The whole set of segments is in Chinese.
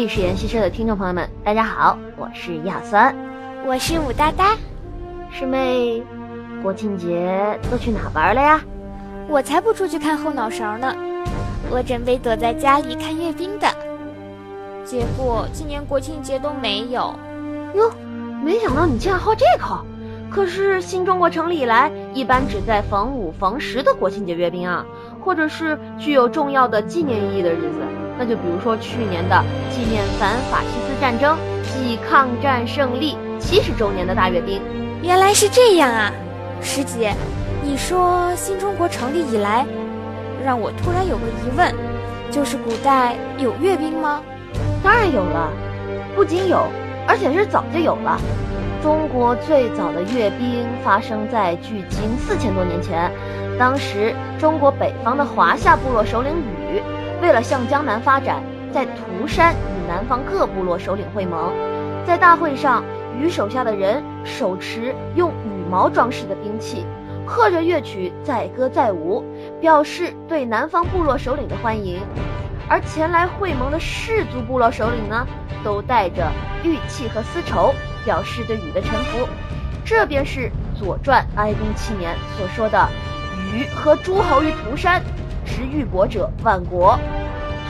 历史研习社的听众朋友们，大家好，我是亚酸，我是武哒哒。师妹，国庆节都去哪玩了呀？我才不出去看后脑勺呢，我准备躲在家里看阅兵的。结果今年国庆节都没有。哟，没想到你竟然好这口。可是新中国成立以来，一般只在逢五、逢十的国庆节阅兵啊，或者是具有重要的纪念意义的日子。那就比如说去年的纪念反法西斯战争暨抗战胜利七十周年的大阅兵。原来是这样啊，师姐，你说新中国成立以来，让我突然有个疑问，就是古代有阅兵吗？当然有了，不仅有，而且是早就有了。中国最早的阅兵发生在距今四千多年前，当时中国北方的华夏部落首领禹，为了向江南发展，在涂山与南方各部落首领会盟。在大会上，禹手下的人手持用羽毛装饰的兵器，和着乐曲载歌载舞，表示对南方部落首领的欢迎。而前来会盟的氏族部落首领呢，都带着玉器和丝绸。表示对禹的臣服，这便是《左传》哀公七年所说的“禹和诸侯于涂山，执玉帛者万国”。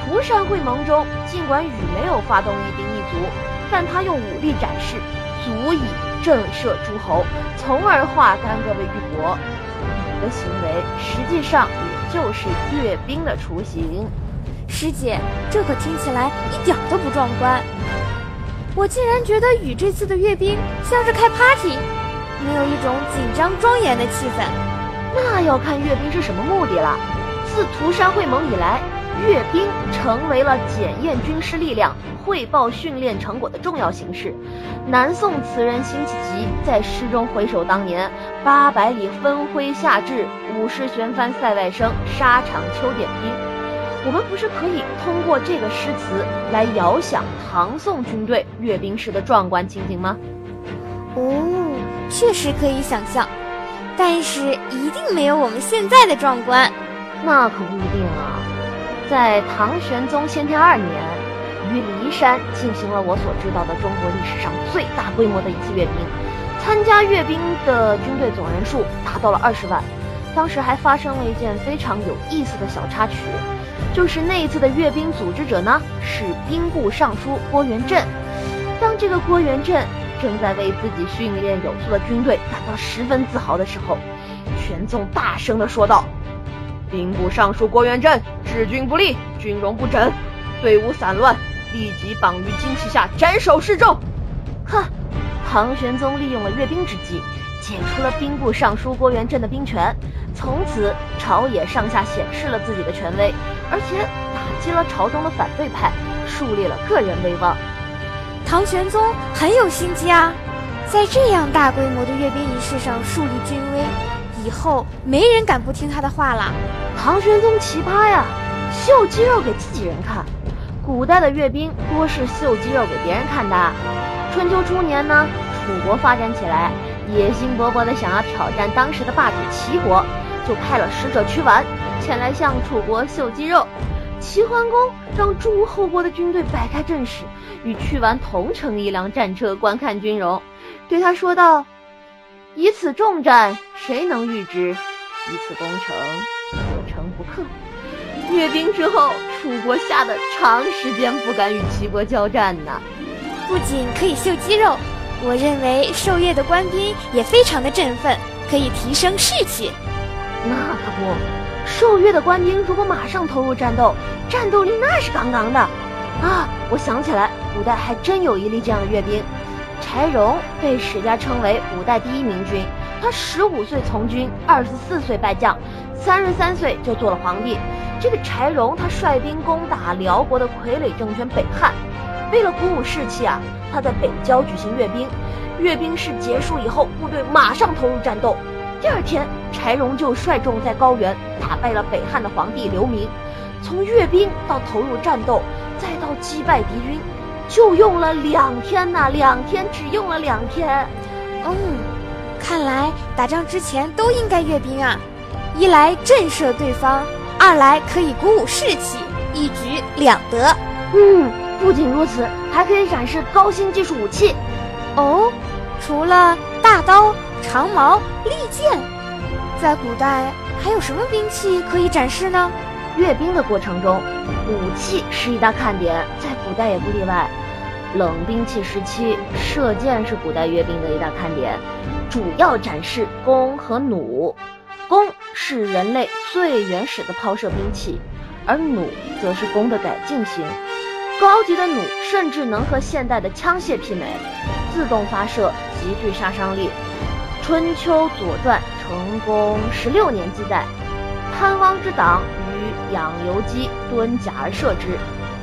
涂山会盟中，尽管禹没有发动一兵一卒，但他用武力展示，足以震慑诸侯，从而化干戈为玉帛。禹的行为实际上也就是阅兵的雏形。师姐，这可听起来一点都不壮观。我竟然觉得禹这次的阅兵像是开 party，没有一种紧张庄严的气氛。那要看阅兵是什么目的了。自涂山会盟以来，阅兵成为了检验军事力量、汇报训练成果的重要形式。南宋词人辛弃疾在诗中回首当年：“八百里分麾下炙，五十弦翻塞外声，沙场秋点兵。”我们不是可以通过这个诗词来遥想唐宋军队阅兵时的壮观情景吗？哦，确实可以想象，但是一定没有我们现在的壮观。那可不一定啊！在唐玄宗先天二年，于骊山进行了我所知道的中国历史上最大规模的一次阅兵，参加阅兵的军队总人数达到了二十万。当时还发生了一件非常有意思的小插曲。就是那一次的阅兵组织者呢，是兵部尚书郭元振。当这个郭元振正在为自己训练有素的军队感到十分自豪的时候，玄宗大声地说道：“兵部尚书郭元振治军不力，军容不整，队伍散乱，立即绑于旌旗下斩首示众。”哼，唐玄宗利用了阅兵之机。解除了兵部尚书郭元振的兵权，从此朝野上下显示了自己的权威，而且打击了朝中的反对派，树立了个人威望。唐玄宗很有心机啊，在这样大规模的阅兵仪式上树立军威，以后没人敢不听他的话了。唐玄宗奇葩呀，秀肌肉给自己人看。古代的阅兵多是秀肌肉给别人看的。春秋初年呢，楚国发展起来。野心勃勃的想要挑战当时的霸主齐国，就派了使者屈完前来向楚国秀肌肉。齐桓公让诸侯国的军队摆开阵势，与屈完同乘一辆战车观看军容，对他说道：“以此重战，谁能御之？以此攻城，可城不克。”阅兵之后，楚国吓得长时间不敢与齐国交战呢。不仅可以秀肌肉。我认为受阅的官兵也非常的振奋，可以提升士气。那可不，受阅的官兵如果马上投入战斗，战斗力那是杠杠的。啊，我想起来，古代还真有一例这样的阅兵。柴荣被史家称为五代第一明君，他十五岁从军，二十四岁败将，三十三岁就做了皇帝。这个柴荣他率兵攻打辽国的傀儡政权北汉。为了鼓舞士气啊，他在北郊举行阅兵。阅兵式结束以后，部队马上投入战斗。第二天，柴荣就率众在高原打败了北汉的皇帝刘明。从阅兵到投入战斗，再到击败敌军，就用了两天呐！两天，只用了两天。嗯，看来打仗之前都应该阅兵啊！一来震慑对方，二来可以鼓舞士气，一举两得。嗯。不仅如此，还可以展示高新技术武器。哦，除了大刀、长矛、利剑，在古代还有什么兵器可以展示呢？阅兵的过程中，武器是一大看点，在古代也不例外。冷兵器时期，射箭是古代阅兵的一大看点，主要展示弓和弩。弓是人类最原始的抛射兵器，而弩则是弓的改进型。高级的弩甚至能和现代的枪械媲美，自动发射，极具杀伤力。《春秋左传》成公十六年记载，潘汪之党与养由基蹲甲而射之，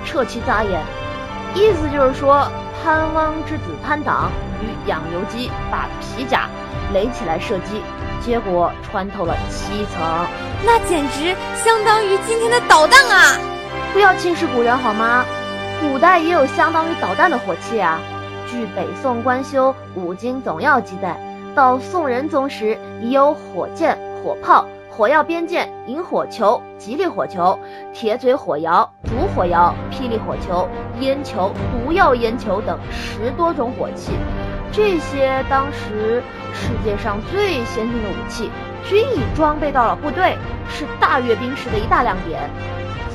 撤其杂也。意思就是说，潘汪之子潘党与养由基把皮甲垒起来射击。结果穿透了七层，那简直相当于今天的导弹啊！不要轻视古人好吗？古代也有相当于导弹的火器啊。据北宋官修《五经总要》记载，到宋仁宗时已有火箭、火炮、火药边箭、引火球、吉利火球、铁嘴火窑、竹火窑、霹雳火球、烟球、毒药烟球等十多种火器。这些当时世界上最先进的武器，均已装备到了部队，是大阅兵时的一大亮点。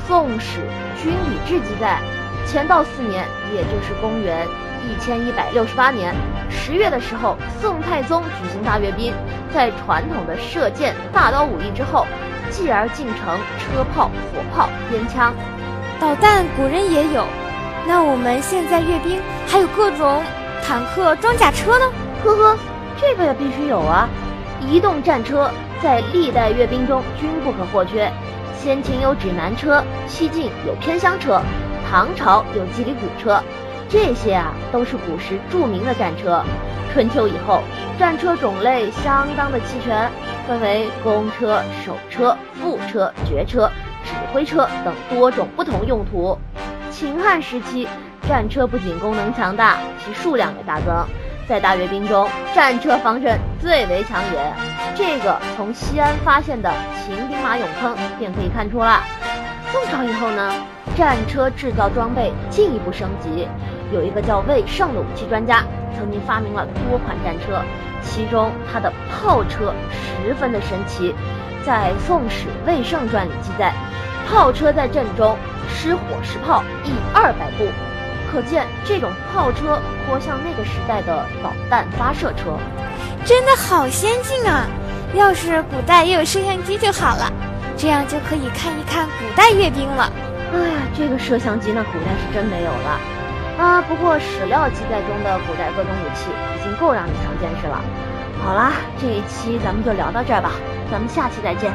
《宋史·军礼志》记载，乾道四年，也就是公元一千一百六十八年十月的时候，宋太宗举行大阅兵，在传统的射箭、大刀武艺之后，继而进城车炮、火炮、烟枪、导弹，古人也有。那我们现在阅兵还有各种。坦克、装甲车呢？呵呵，这个也必须有啊！移动战车在历代阅兵中均不可或缺。先秦有指南车，西晋有偏厢车，唐朝有蒺藜鼓车，这些啊都是古时著名的战车。春秋以后，战车种类相当的齐全，分为公车、守车、副车、决车、指挥车等多种不同用途。秦汉时期。战车不仅功能强大，其数量也大增。在大阅兵中，战车防身最为抢眼。这个从西安发现的秦兵马俑坑便可以看出了。宋朝以后呢，战车制造装备进一步升级。有一个叫魏胜的武器专家，曾经发明了多款战车，其中他的炮车十分的神奇。在《宋史·魏胜传》里记载，炮车在阵中失火石炮一二百步。可见这种炮车颇像那个时代的导弹发射车，真的好先进啊！要是古代也有摄像机就好了，这样就可以看一看古代阅兵了。哎呀，这个摄像机那古代是真没有了啊！不过史料记载中的古代各种武器已经够让你长见识了。好啦，这一期咱们就聊到这儿吧，咱们下期再见。